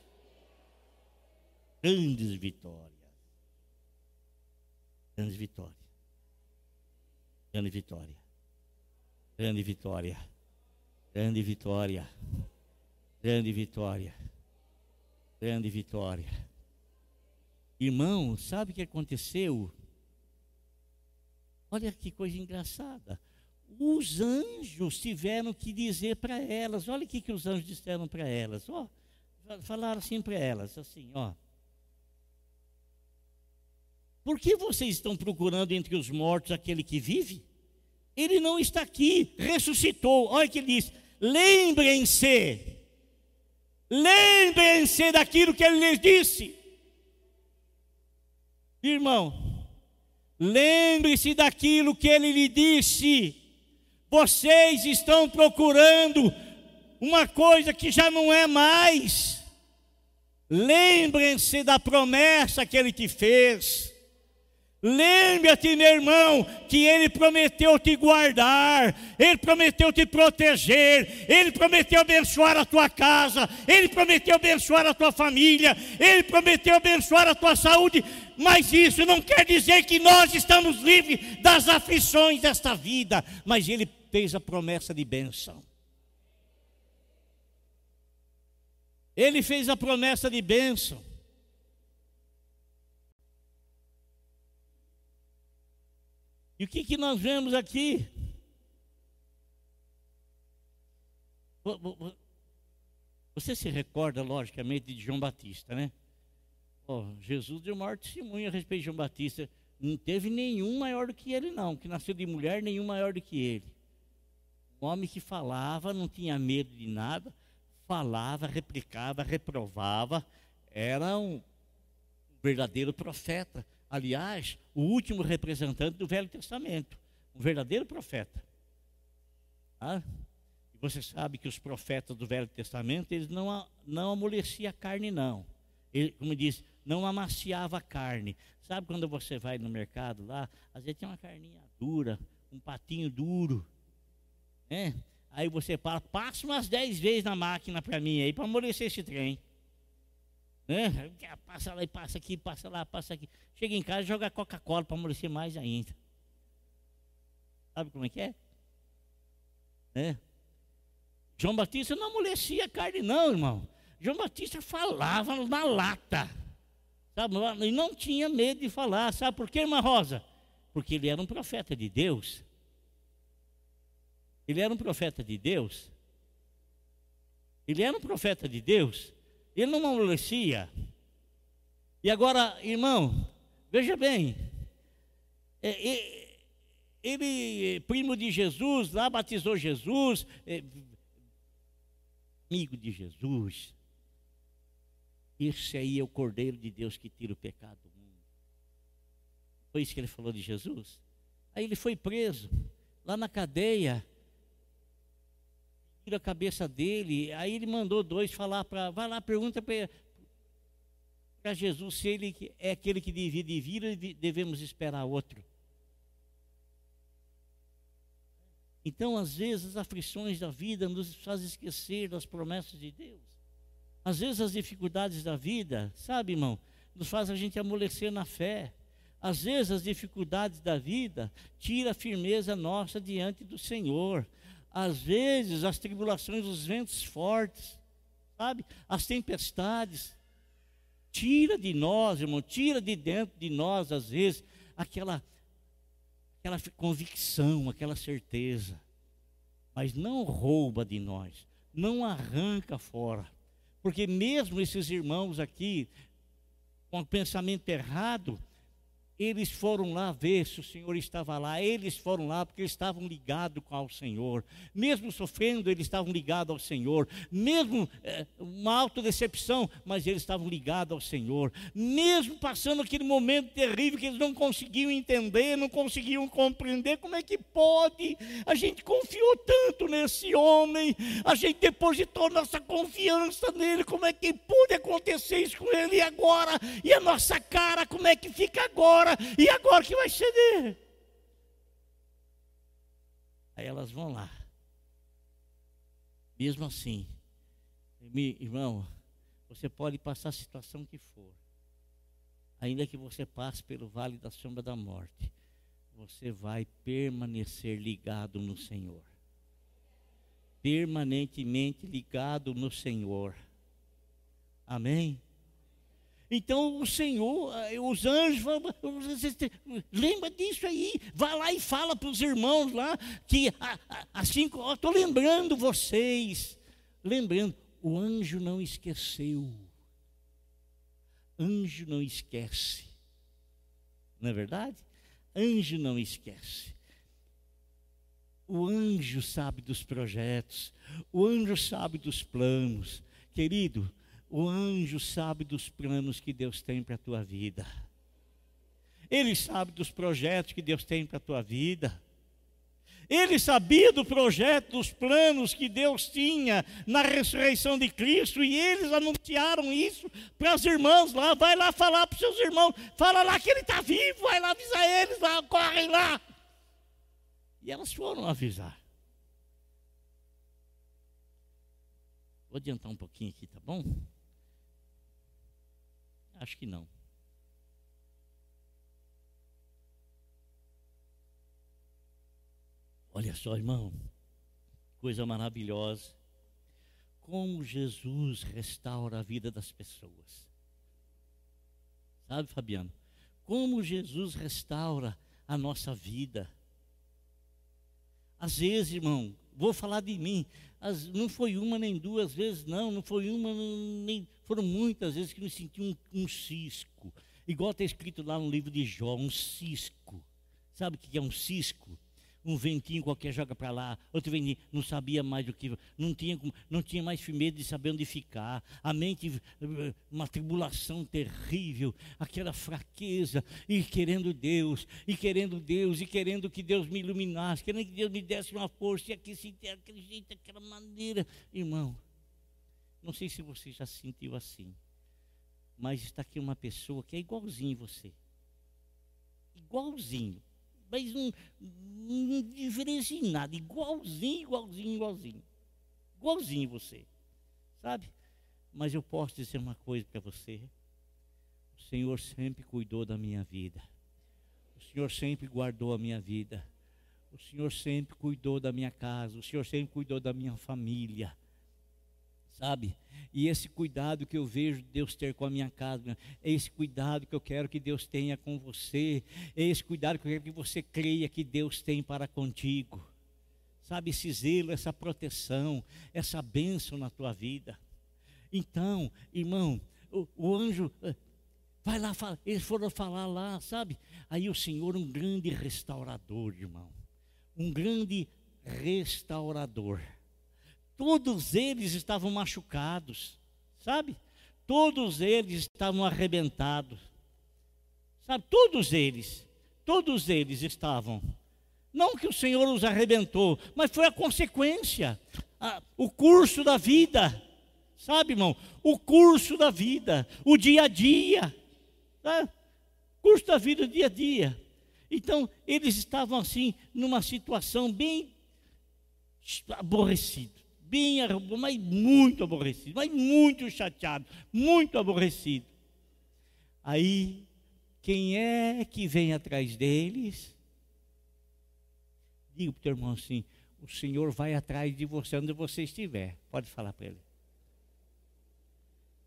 Grandes vitórias. Grandes vitórias. Grande vitória. Grande vitória. Grande vitória. Grande vitória. Grande vitória. Irmão, sabe o que aconteceu? Olha que coisa engraçada. Os anjos tiveram que dizer para elas, olha o que, que os anjos disseram para elas, ó, falaram assim para elas, assim, ó. Por que vocês estão procurando entre os mortos aquele que vive? Ele não está aqui, ressuscitou. Olha o que ele diz: lembrem-se, lembrem-se daquilo que ele lhes disse. Irmão, lembre-se daquilo que ele lhe disse. Vocês estão procurando uma coisa que já não é mais. Lembrem-se da promessa que ele te fez. Lembre-te, meu irmão, que Ele prometeu te guardar, Ele prometeu te proteger, Ele prometeu abençoar a tua casa, Ele prometeu abençoar a tua família, Ele prometeu abençoar a tua saúde, mas isso não quer dizer que nós estamos livres das aflições desta vida, mas Ele fez a promessa de bênção. Ele fez a promessa de bênção. E o que, que nós vemos aqui? Você se recorda, logicamente, de João Batista, né? Oh, Jesus deu maior testemunho a respeito de João Batista. Não teve nenhum maior do que ele, não. Que nasceu de mulher, nenhum maior do que ele. Um homem que falava, não tinha medo de nada, falava, replicava, reprovava. Era um, verdadeiro profeta. Aliás, o último representante do Velho Testamento. Um verdadeiro profeta. Ah? E você sabe que os profetas do Velho Testamento, eles não, não amoleciam a carne, não. Ele, como diz, não amaciava a carne. Sabe quando você vai no mercado lá, às vezes tem uma carninha dura, um patinho duro, né? Aí você fala, passa umas dez vezes na máquina para mim aí, para amolecer esse trem. Né? Passa lá e passa aqui, passa lá, passa aqui. Chega em casa e joga Coca-Cola para amolecer mais ainda. Sabe como é que é? Né? João Batista não amolecia a carne, não, irmão. João Batista falava na lata. Sabe? E não tinha medo de falar. Sabe por quê, irmã Rosa? Porque ele era um profeta de Deus. Ele era um profeta de Deus. Ele era um profeta de Deus. Ele não amolecia. E agora, irmão, veja bem. É, ele, primo de Jesus, lá batizou Jesus, é, amigo de Jesus. Esse aí é o Cordeiro de Deus que tira o pecado do mundo. Foi isso que ele falou de Jesus. Aí ele foi preso, lá na cadeia, tira a cabeça dele. Aí ele mandou dois falar para, vai lá, pergunta para Jesus se ele é aquele que divide e vira, devemos esperar outro. Então, às vezes, as aflições da vida nos fazem esquecer das promessas de Deus. Às vezes, as dificuldades da vida, sabe, irmão, nos fazem a gente amolecer na fé. Às vezes, as dificuldades da vida tira a firmeza nossa diante do Senhor. Às vezes, as tribulações, os ventos fortes, sabe, as tempestades, tira de nós, irmão, tira de dentro de nós, às vezes, aquela aquela convicção, aquela certeza, mas não rouba de nós, não arranca fora, porque mesmo esses irmãos aqui, com o pensamento errado, eles foram lá ver se o Senhor estava lá. Eles foram lá porque eles estavam ligados ao Senhor. Mesmo sofrendo, eles estavam ligados ao Senhor. Mesmo é, uma autodecepção, mas eles estavam ligados ao Senhor. Mesmo passando aquele momento terrível que eles não conseguiam entender, não conseguiam compreender, como é que pode? A gente confiou tanto nesse homem, a gente depositou nossa confiança nele. Como é que pode acontecer isso com ele agora? E a nossa cara, como é que fica agora? Agora, e agora que vai ceder? Aí elas vão lá. Mesmo assim, irmão, você pode passar a situação que for, ainda que você passe pelo vale da sombra da morte, você vai permanecer ligado no Senhor. Permanentemente ligado no Senhor. Amém? Então o Senhor, eh, os anjos, lembra disso aí, vai lá e fala para os irmãos lá, que assim, estou lembrando vocês, lembrando, o anjo não esqueceu, anjo não esquece, não é verdade? Anjo não esquece. O anjo sabe dos projetos, o anjo sabe dos planos. Querido, o anjo sabe dos planos que Deus tem para a tua vida. Ele sabe dos projetos que Deus tem para a tua vida. Ele sabia do projeto, dos planos que Deus tinha na ressurreição de Cristo, e eles anunciaram isso para os irmãos lá. Vai lá falar para os seus irmãos, fala lá que ele está vivo, vai lá avisar eles lá, correm lá. E elas foram avisar. Vou adiantar um pouquinho aqui, tá bom? Acho que não. Olha só, irmão, coisa maravilhosa. Como Jesus restaura a vida das pessoas. Sabe, Fabiano? Como Jesus restaura a nossa vida. Às vezes, irmão, vou falar de mim. As, não foi uma nem duas vezes, não. Não foi uma nem. Foram muitas vezes que me senti um, um cisco. Igual está escrito lá no livro de Jó, um cisco. Sabe o que é um cisco? um ventinho qualquer joga para lá, outro ventinho, não sabia mais o que, não tinha, não tinha mais firmeza de saber onde ficar, a mente, eh, uma tribulação terrível, aquela fraqueza, e querendo Deus, e querendo Deus, e querendo que Deus me iluminasse, querendo que Deus me desse uma força, e aqui se aquele jeito, aquela maneira, irmão, não sei se você já se sentiu assim, mas está aqui uma pessoa que é igualzinho você, igualzinho, mas não, não em nada, igualzinho, igualzinho, igualzinho. Igualzinho você, sabe? Mas eu posso dizer uma coisa para você: o Senhor sempre cuidou da minha vida, o Senhor sempre guardou a minha vida, o Senhor sempre cuidou da minha casa, o Senhor sempre cuidou da minha família sabe? E esse cuidado que eu vejo Deus ter com a minha casa, é esse cuidado que eu quero que Deus tenha com você, é esse cuidado que eu quero que você creia que Deus tem para contigo. Sabe, esse zelo, essa proteção, essa bênção na tua vida. Então, irmão, o, o anjo eh, vai lá, fala, eles foram falar lá, sabe? Aí o Senhor, um grande restaurador, irmão, um grande restaurador Todos eles estavam machucados, sabe? Todos eles estavam arrebentados, sabe? Todos eles, todos eles estavam. Não que o Senhor os arrebentou, mas foi a consequência, a, o curso da vida, sabe, irmão? O curso da vida, o dia a dia, tá? curso da vida, dia a dia. Então, eles estavam assim, numa situação bem aborrecida bem, mas muito aborrecido, mas muito chateado, muito aborrecido. Aí, quem é que vem atrás deles? Diga para o teu irmão assim: o Senhor vai atrás de você onde você estiver. Pode falar para ele.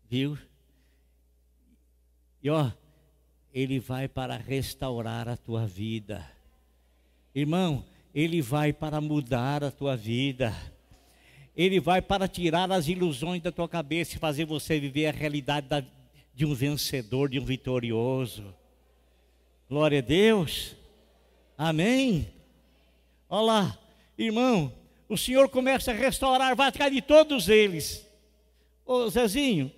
Viu? E ó, ele vai para restaurar a tua vida. Irmão, ele vai para mudar a tua vida. Ele vai para tirar as ilusões da tua cabeça e fazer você viver a realidade da, de um vencedor, de um vitorioso. Glória a Deus. Amém. Olha lá, irmão, o Senhor começa a restaurar, vai atrás de todos eles. Ô Zezinho,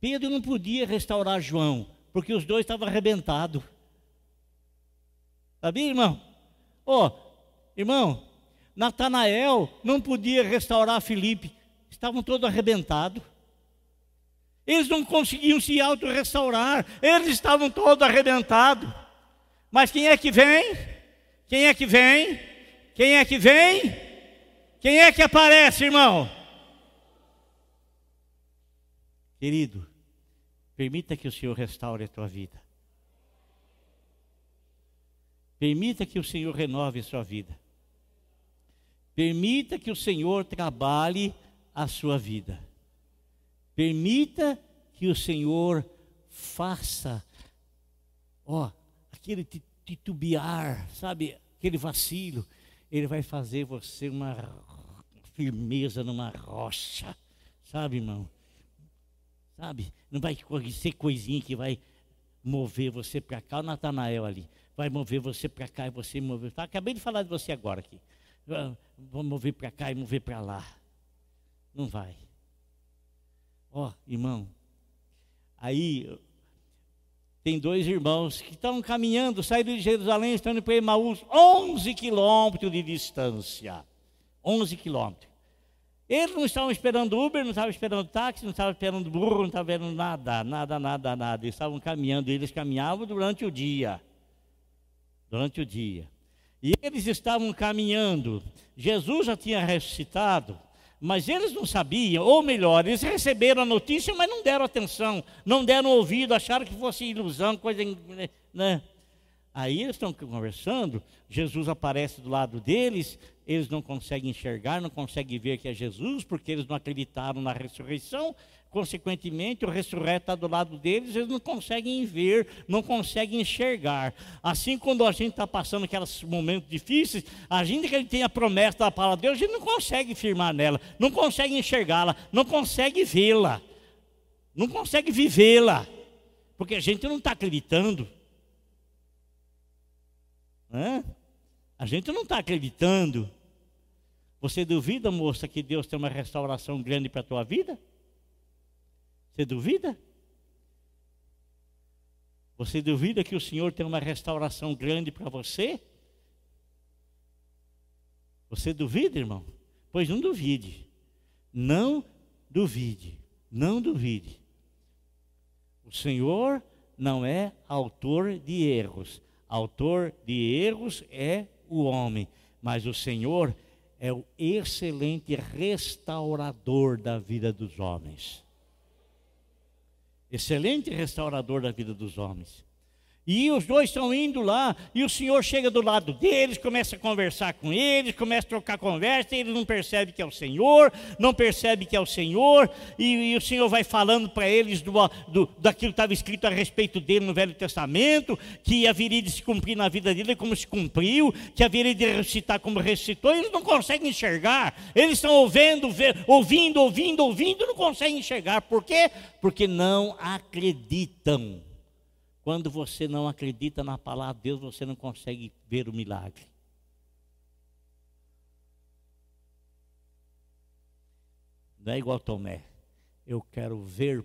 Pedro não podia restaurar João, porque os dois estavam arrebentados. Sabia, irmão? Ô, irmão, Natanael não podia restaurar Filipe, estavam todos arrebentados. Eles não conseguiam se auto-restaurar, eles estavam todos arrebentados. Mas quem é que vem? Quem é que vem? Quem é que vem? Quem é que aparece, irmão? Querido, permita que o Senhor restaure a tua vida. Permita que o Senhor renove a sua vida. Permita que o Senhor trabalhe a sua vida. Permita que o Senhor faça, ó, aquele titubear, sabe, aquele vacilo. Ele vai fazer você uma firmeza numa rocha, sabe, irmão? Sabe? Não vai ser coisinha que vai mover você para cá, o Natanael ali. Vai mover você para cá e você mover. Tá? Acabei de falar de você agora aqui vamos mover para cá e mover para lá. Não vai. Ó, oh, irmão, aí tem dois irmãos que estão caminhando, saíram de Jerusalém, estão indo para Emaús, 11 quilômetros de distância. 11 quilômetros. Eles não estavam esperando Uber, não estavam esperando táxi, não estavam esperando burro, não estavam esperando nada, nada, nada, nada. Eles estavam caminhando, eles caminhavam durante o dia. Durante o dia. E eles estavam caminhando. Jesus já tinha ressuscitado, mas eles não sabiam, ou melhor, eles receberam a notícia, mas não deram atenção, não deram ouvido, acharam que fosse ilusão, coisa. Né? Aí eles estão conversando, Jesus aparece do lado deles, eles não conseguem enxergar, não conseguem ver que é Jesus, porque eles não acreditaram na ressurreição, Consequentemente, o ressurreto está do lado deles, eles não conseguem ver, não conseguem enxergar. Assim, quando a gente está passando aqueles momentos difíceis, a gente que tem a promessa da palavra de Deus, a gente não consegue firmar nela, não consegue enxergá-la, não consegue vê-la, não consegue vivê-la, porque a gente não está acreditando. A gente não está acreditando. Você duvida, moça, que Deus tem uma restauração grande para a tua vida? Você duvida? Você duvida que o Senhor tem uma restauração grande para você? Você duvida, irmão? Pois não duvide. Não duvide. Não duvide. O Senhor não é autor de erros. Autor de erros é o homem, mas o Senhor é o excelente restaurador da vida dos homens. Excelente restaurador da vida dos homens. E os dois estão indo lá, e o Senhor chega do lado deles, começa a conversar com eles, começa a trocar conversa, e eles não percebem que é o Senhor, não percebem que é o Senhor, e, e o Senhor vai falando para eles do, do, daquilo que estava escrito a respeito dele no Velho Testamento, que haveria de se cumprir na vida dele como se cumpriu, que haveria de ressuscitar como ressuscitou, eles não conseguem enxergar, eles estão ouvindo, ouvindo, ouvindo, ouvindo, não conseguem enxergar, por quê? Porque não acreditam. Quando você não acredita na palavra de Deus, você não consegue ver o milagre. Não é igual Tomé. Eu quero ver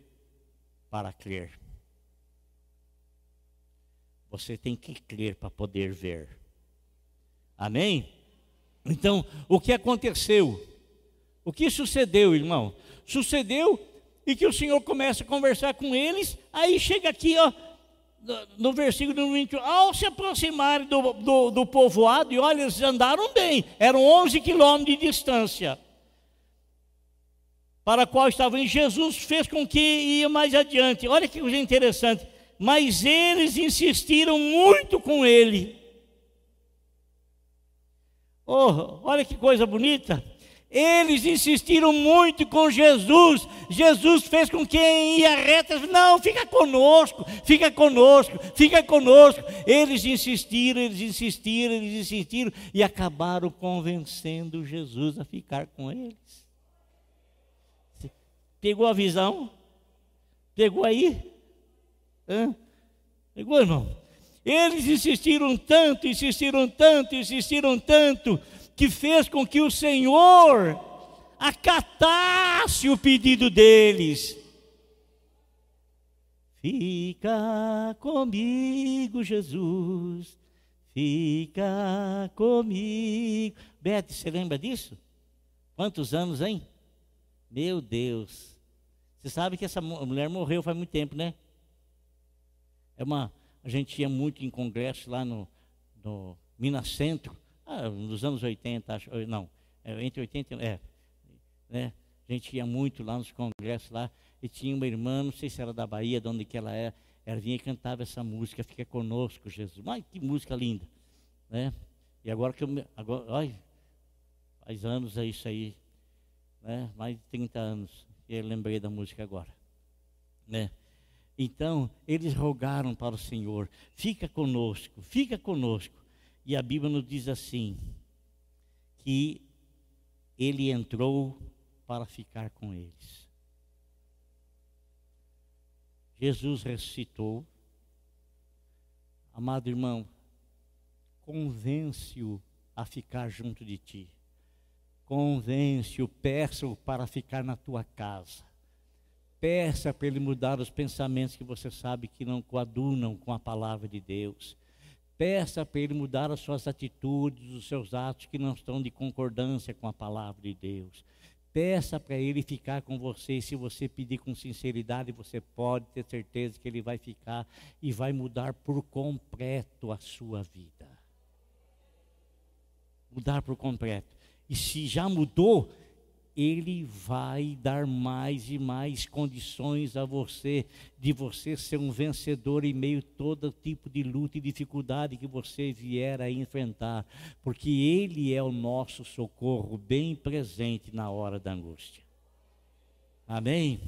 para crer. Você tem que crer para poder ver. Amém? Então, o que aconteceu? O que sucedeu, irmão? Sucedeu e que o Senhor começa a conversar com eles, aí chega aqui, ó, no versículo 21, ao se aproximarem do, do, do, povoado, e olha, eles andaram bem, eram 11 quilômetros de distância, para a qual estavam, e Jesus fez com que ia mais adiante. Olha que coisa interessante, mas eles insistiram muito com ele. Oh, olha que coisa bonita. Eles insistiram muito com Jesus. Jesus fez com quem ia reto, não, fica conosco, fica conosco, fica conosco. Eles insistiram, eles insistiram, eles insistiram e acabaram convencendo Jesus a ficar com eles. Pegou a visão? Pegou aí? Hã? Pegou, irmão? Eles insistiram tanto, insistiram tanto, insistiram tanto que fez com que o Senhor acatasse o pedido deles. Fica comigo, Jesus. Fica comigo. Bete, você lembra disso? Quantos anos, hein? Meu Deus. Você sabe que essa mulher morreu faz muito tempo, né? É uma, a gente ia muito em congresso lá no, no Minas Centro ah, nos anos 80, acho, não, é, entre 80 é, né? A gente ia muito lá nos congressos lá, e tinha uma irmã, não sei se era da Bahia, de onde que ela é, ela vinha e cantava essa música, Fica Conosco, Jesus. Mas que música linda, né? E agora que eu, agora, faz anos é isso aí, né? Mais de 30 anos, eu lembrei da música agora, né? Então, eles rogaram para o Senhor, fica conosco, fica conosco. E a Bíblia nos diz assim: que ele entrou para ficar com eles. Jesus ressuscitou. Amado irmão, convence-o a ficar junto de ti. Convence-o, peça-o para ficar na tua casa. Peça para ele mudar os pensamentos que você sabe que não coadunam com a palavra de Deus. Peça para Ele mudar as suas atitudes, os seus atos que não estão de concordância com a palavra de Deus. Peça para Ele ficar com você. Se você pedir com sinceridade, você pode ter certeza que Ele vai ficar e vai mudar por completo a sua vida. Mudar por completo. E se já mudou, ele vai dar mais e mais condições a você, de você ser um vencedor em meio a todo tipo de luta e dificuldade que você vier a enfrentar, porque Ele é o nosso socorro bem presente na hora da angústia. Amém?